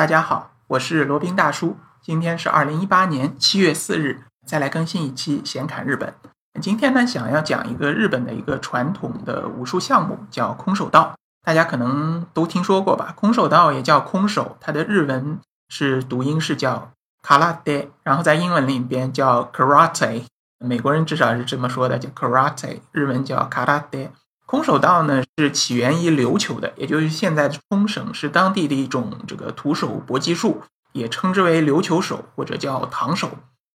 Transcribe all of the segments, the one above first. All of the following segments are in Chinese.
大家好，我是罗宾大叔。今天是二零一八年七月四日，再来更新一期闲侃日本。今天呢，想要讲一个日本的一个传统的武术项目，叫空手道。大家可能都听说过吧？空手道也叫空手，它的日文是读音是叫 karate，然后在英文里边叫 karate。美国人至少是这么说的，叫 karate，日文叫 karate。空手道呢是起源于琉球的，也就是现在的冲绳，是当地的一种这个徒手搏击术，也称之为琉球手或者叫唐手。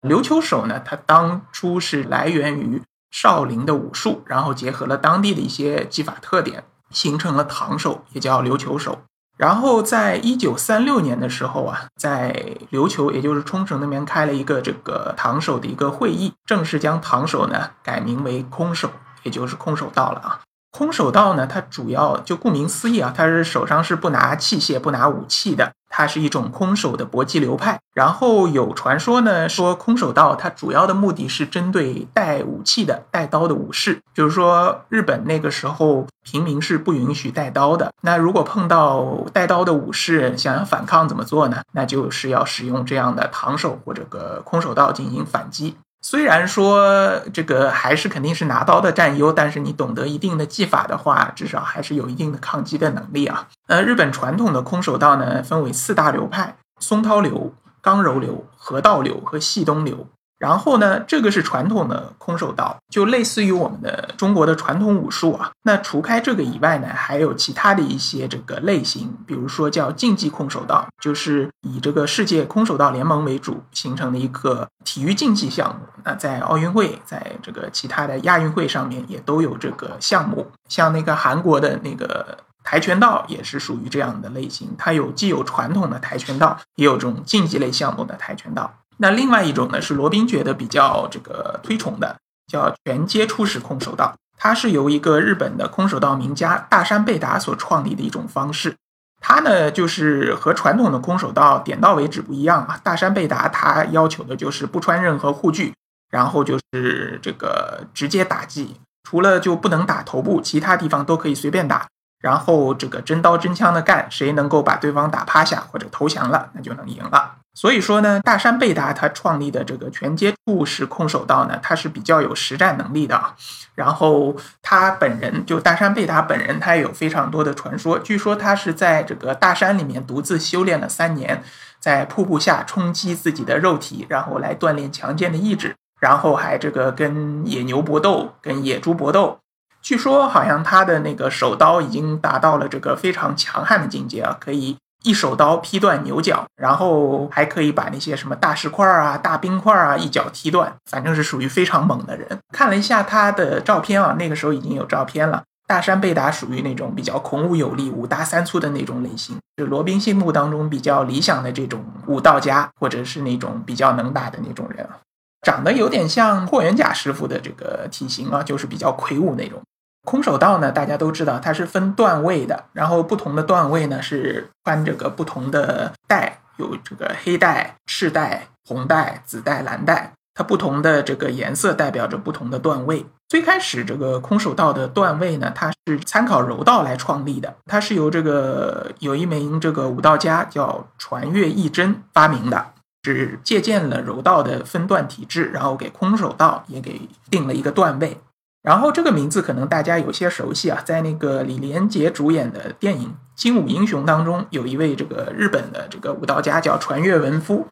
琉球手呢，它当初是来源于少林的武术，然后结合了当地的一些技法特点，形成了唐手，也叫琉球手。然后在一九三六年的时候啊，在琉球，也就是冲绳那边开了一个这个唐手的一个会议，正式将唐手呢改名为空手，也就是空手道了啊。空手道呢，它主要就顾名思义啊，它是手上是不拿器械、不拿武器的，它是一种空手的搏击流派。然后有传说呢，说空手道它主要的目的是针对带武器的、带刀的武士，就是说日本那个时候平民是不允许带刀的。那如果碰到带刀的武士想要反抗，怎么做呢？那就是要使用这样的唐手或者个空手道进行反击。虽然说这个还是肯定是拿刀的占优，但是你懂得一定的技法的话，至少还是有一定的抗击的能力啊。呃，日本传统的空手道呢，分为四大流派：松涛流、刚柔流、河道流和细东流。然后呢，这个是传统的空手道，就类似于我们的中国的传统武术啊。那除开这个以外呢，还有其他的一些这个类型，比如说叫竞技空手道，就是以这个世界空手道联盟为主形成的一个体育竞技项目。那在奥运会，在这个其他的亚运会上面也都有这个项目。像那个韩国的那个跆拳道也是属于这样的类型，它有既有传统的跆拳道，也有这种竞技类项目的跆拳道。那另外一种呢，是罗宾觉得比较这个推崇的，叫全接触式空手道。它是由一个日本的空手道名家大山贝达所创立的一种方式。它呢，就是和传统的空手道点到为止不一样啊。大山贝达他要求的就是不穿任何护具，然后就是这个直接打击，除了就不能打头部，其他地方都可以随便打。然后这个真刀真枪的干，谁能够把对方打趴下或者投降了，那就能赢了。所以说呢，大山贝达他创立的这个全接触式空手道呢，他是比较有实战能力的啊。然后他本人就大山贝达本人，他也有非常多的传说。据说他是在这个大山里面独自修炼了三年，在瀑布下冲击自己的肉体，然后来锻炼强健的意志，然后还这个跟野牛搏斗，跟野猪搏斗。据说好像他的那个手刀已经达到了这个非常强悍的境界啊，可以一手刀劈断牛角，然后还可以把那些什么大石块啊、大冰块啊一脚踢断，反正是属于非常猛的人。看了一下他的照片啊，那个时候已经有照片了。大山贝达属于那种比较孔武有力、五大三粗的那种类型，是罗宾心目当中比较理想的这种武道家，或者是那种比较能打的那种人啊。长得有点像霍元甲师傅的这个体型啊，就是比较魁梧那种。空手道呢，大家都知道它是分段位的，然后不同的段位呢是穿这个不同的带，有这个黑带、赤带、红带、紫带、蓝带，它不同的这个颜色代表着不同的段位。最开始这个空手道的段位呢，它是参考柔道来创立的，它是由这个有一名这个武道家叫传月义真发明的，是借鉴了柔道的分段体制，然后给空手道也给定了一个段位。然后这个名字可能大家有些熟悉啊，在那个李连杰主演的电影《精武英雄》当中，有一位这个日本的这个武道家叫传月文夫，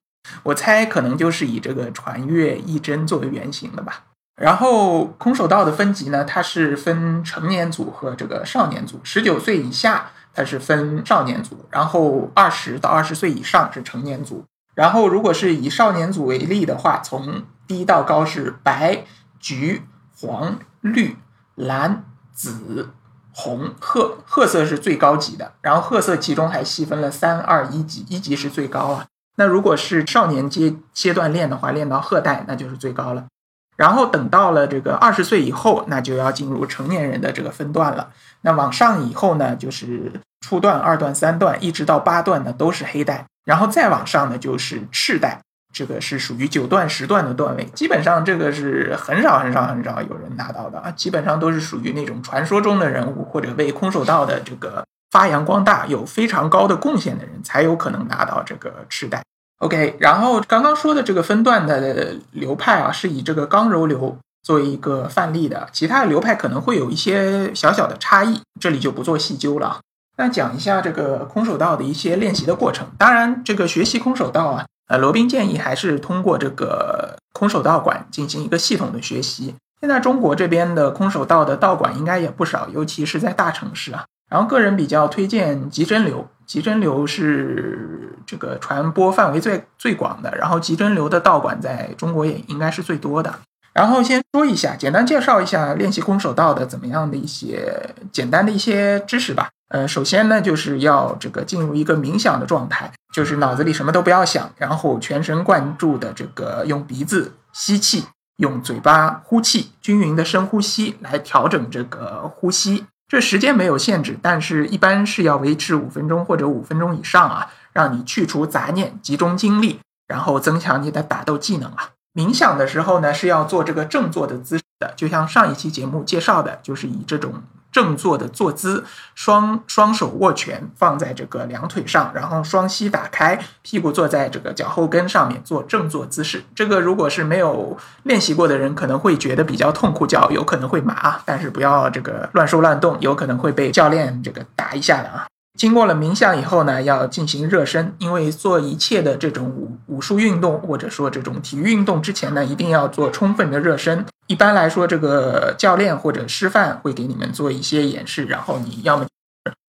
我猜可能就是以这个传月一真作为原型的吧。然后空手道的分级呢，它是分成年组和这个少年组，十九岁以下它是分少年组，然后二十到二十岁以上是成年组。然后如果是以少年组为例的话，从低到高是白、橘、黄。绿、蓝、紫、红、褐，褐色是最高级的。然后褐色其中还细分了三、二、一级，一级是最高啊。那如果是少年阶阶段练的话，练到褐带那就是最高了。然后等到了这个二十岁以后，那就要进入成年人的这个分段了。那往上以后呢，就是初段、二段、三段，一直到八段呢都是黑带。然后再往上呢就是赤带。这个是属于九段十段的段位，基本上这个是很少很少很少有人拿到的啊，基本上都是属于那种传说中的人物或者为空手道的这个发扬光大、有非常高的贡献的人，才有可能拿到这个赤带。OK，然后刚刚说的这个分段的流派啊，是以这个刚柔流作为一个范例的，其他的流派可能会有一些小小的差异，这里就不做细究了。那讲一下这个空手道的一些练习的过程。当然，这个学习空手道啊，呃，罗宾建议还是通过这个空手道馆进行一个系统的学习。现在中国这边的空手道的道馆应该也不少，尤其是在大城市啊。然后个人比较推荐极真流，极真流是这个传播范围最最广的，然后极真流的道馆在中国也应该是最多的。然后先说一下，简单介绍一下练习空手道的怎么样的一些简单的一些知识吧。呃，首先呢，就是要这个进入一个冥想的状态，就是脑子里什么都不要想，然后全神贯注的这个用鼻子吸气，用嘴巴呼气，均匀的深呼吸来调整这个呼吸。这时间没有限制，但是一般是要维持五分钟或者五分钟以上啊，让你去除杂念，集中精力，然后增强你的打斗技能啊。冥想的时候呢，是要做这个正坐的姿势的，就像上一期节目介绍的，就是以这种。正坐的坐姿，双双手握拳放在这个两腿上，然后双膝打开，屁股坐在这个脚后跟上面做正坐姿势。这个如果是没有练习过的人，可能会觉得比较痛苦，脚有可能会麻，但是不要这个乱说乱动，有可能会被教练这个打一下的啊。经过了冥想以后呢，要进行热身，因为做一切的这种武武术运动或者说这种体育运动之前呢，一定要做充分的热身。一般来说，这个教练或者师范会给你们做一些演示，然后你要么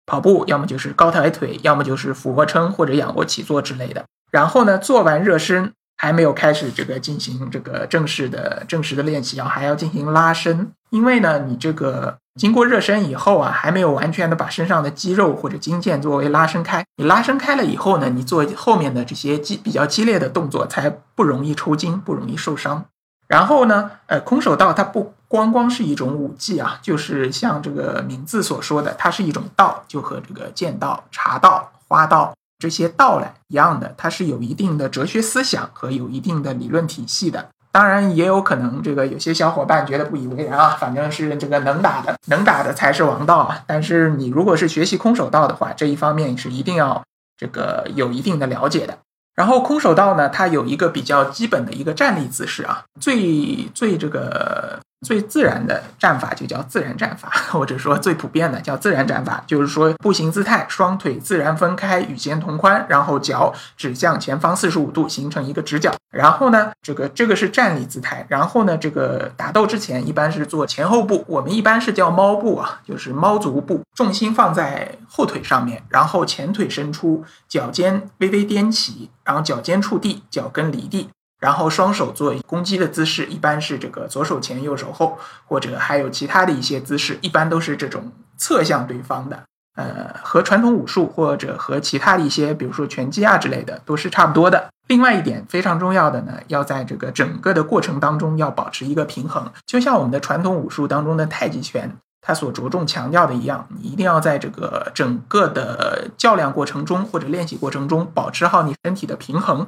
跑步，要么就是高抬腿，要么就是俯卧撑或者仰卧起坐之类的。然后呢，做完热身。还没有开始这个进行这个正式的正式的练习然后，还要进行拉伸。因为呢，你这个经过热身以后啊，还没有完全的把身上的肌肉或者筋腱作为拉伸开。你拉伸开了以后呢，你做后面的这些激比较激烈的动作才不容易抽筋，不容易受伤。然后呢，呃，空手道它不光光是一种武技啊，就是像这个名字所说的，它是一种道，就和这个剑道、茶道、花道。这些道来一样的，它是有一定的哲学思想和有一定的理论体系的。当然，也有可能这个有些小伙伴觉得不以为然啊，反正是这个能打的，能打的才是王道啊。但是你如果是学习空手道的话，这一方面是一定要这个有一定的了解的。然后空手道呢，它有一个比较基本的一个站立姿势啊，最最这个。最自然的战法就叫自然战法，或者说最普遍的叫自然战法，就是说步行姿态，双腿自然分开，与肩同宽，然后脚指向前方四十五度，形成一个直角。然后呢，这个这个是站立姿态。然后呢，这个打斗之前一般是做前后步，我们一般是叫猫步啊，就是猫足步，重心放在后腿上面，然后前腿伸出，脚尖微微踮起，然后脚尖触地，脚跟离地。然后双手做攻击的姿势，一般是这个左手前右手后，或者还有其他的一些姿势，一般都是这种侧向对方的。呃，和传统武术或者和其他的一些，比如说拳击啊之类的，都是差不多的。另外一点非常重要的呢，要在这个整个的过程当中要保持一个平衡，就像我们的传统武术当中的太极拳，它所着重强调的一样，你一定要在这个整个的较量过程中或者练习过程中保持好你身体的平衡。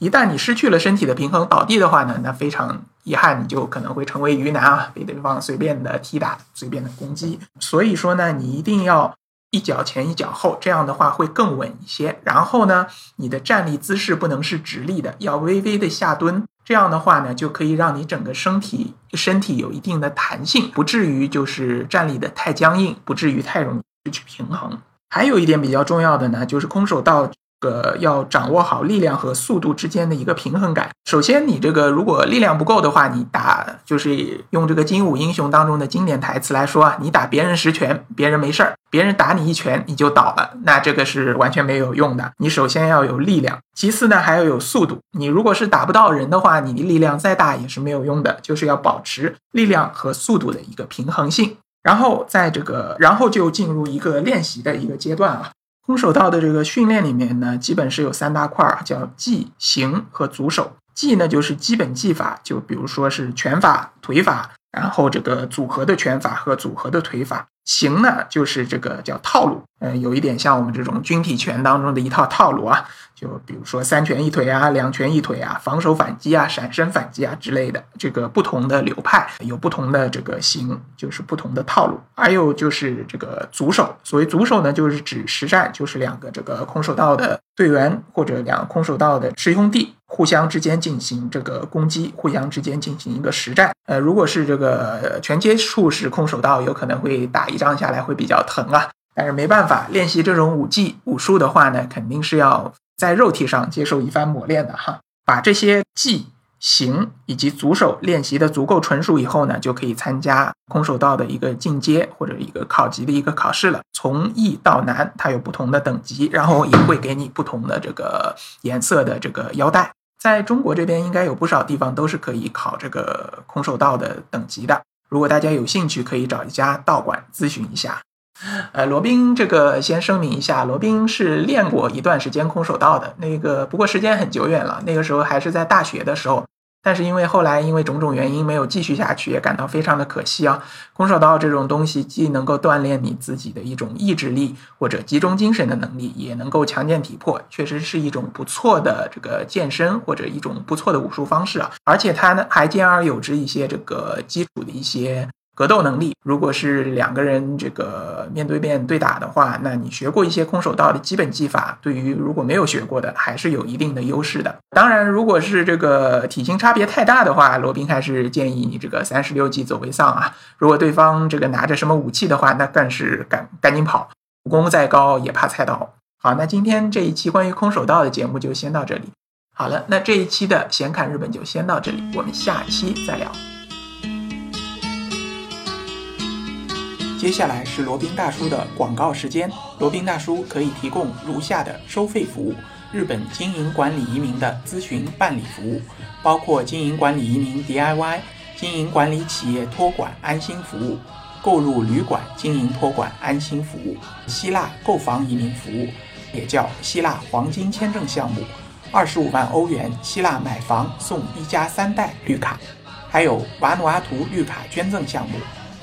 一旦你失去了身体的平衡倒地的话呢，那非常遗憾，你就可能会成为鱼腩啊，被对方随便的踢打、随便的攻击。所以说呢，你一定要一脚前一脚后，这样的话会更稳一些。然后呢，你的站立姿势不能是直立的，要微微的下蹲。这样的话呢，就可以让你整个身体身体有一定的弹性，不至于就是站立的太僵硬，不至于太容易失去平衡。还有一点比较重要的呢，就是空手道。个要掌握好力量和速度之间的一个平衡感。首先，你这个如果力量不够的话，你打就是用这个《精武英雄》当中的经典台词来说啊，你打别人十拳，别人没事儿；别人打你一拳，你就倒了。那这个是完全没有用的。你首先要有力量，其次呢还要有速度。你如果是打不到人的话，你力量再大也是没有用的。就是要保持力量和速度的一个平衡性。然后在这个，然后就进入一个练习的一个阶段啊。空手道的这个训练里面呢，基本是有三大块儿，叫技、形和足手。技呢就是基本技法，就比如说是拳法、腿法，然后这个组合的拳法和组合的腿法。形呢，就是这个叫套路，嗯，有一点像我们这种军体拳当中的一套套路啊，就比如说三拳一腿啊，两拳一腿啊，防守反击啊，闪身反击啊之类的，这个不同的流派有不同的这个形，就是不同的套路。还有就是这个组手，所谓组手呢，就是指实战，就是两个这个空手道的队员或者两个空手道的师兄弟。互相之间进行这个攻击，互相之间进行一个实战。呃，如果是这个全接触式空手道，有可能会打一仗下来会比较疼啊。但是没办法，练习这种武技武术的话呢，肯定是要在肉体上接受一番磨练的哈。把这些技、形以及足手练习的足够纯熟以后呢，就可以参加空手道的一个进阶或者一个考级的一个考试了。从易到难，它有不同的等级，然后也会给你不同的这个颜色的这个腰带。在中国这边，应该有不少地方都是可以考这个空手道的等级的。如果大家有兴趣，可以找一家道馆咨询一下。呃，罗宾，这个先声明一下，罗宾是练过一段时间空手道的，那个不过时间很久远了，那个时候还是在大学的时候。但是因为后来因为种种原因没有继续下去，也感到非常的可惜啊。空手道这种东西既能够锻炼你自己的一种意志力或者集中精神的能力，也能够强健体魄，确实是一种不错的这个健身或者一种不错的武术方式啊。而且它呢还兼而有之一些这个基础的一些。格斗能力，如果是两个人这个面对面对打的话，那你学过一些空手道的基本技法，对于如果没有学过的，还是有一定的优势的。当然，如果是这个体型差别太大的话，罗宾还是建议你这个三十六计走为上啊。如果对方这个拿着什么武器的话，那更是赶赶紧跑，武功再高也怕菜刀。好，那今天这一期关于空手道的节目就先到这里。好了，那这一期的闲侃日本就先到这里，我们下期再聊。接下来是罗宾大叔的广告时间。罗宾大叔可以提供如下的收费服务：日本经营管理移民的咨询办理服务，包括经营管理移民 DIY、经营管理企业托管安心服务、购入旅馆经营托管安心服务、希腊购房移民服务，也叫希腊黄金签证项目，二十五万欧元希腊买房送一家三代绿卡，还有瓦努阿图绿卡捐赠项目。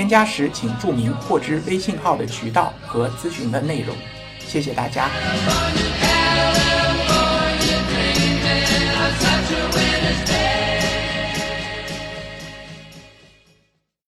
添加时请注明获知微信号的渠道和咨询的内容。谢谢大家。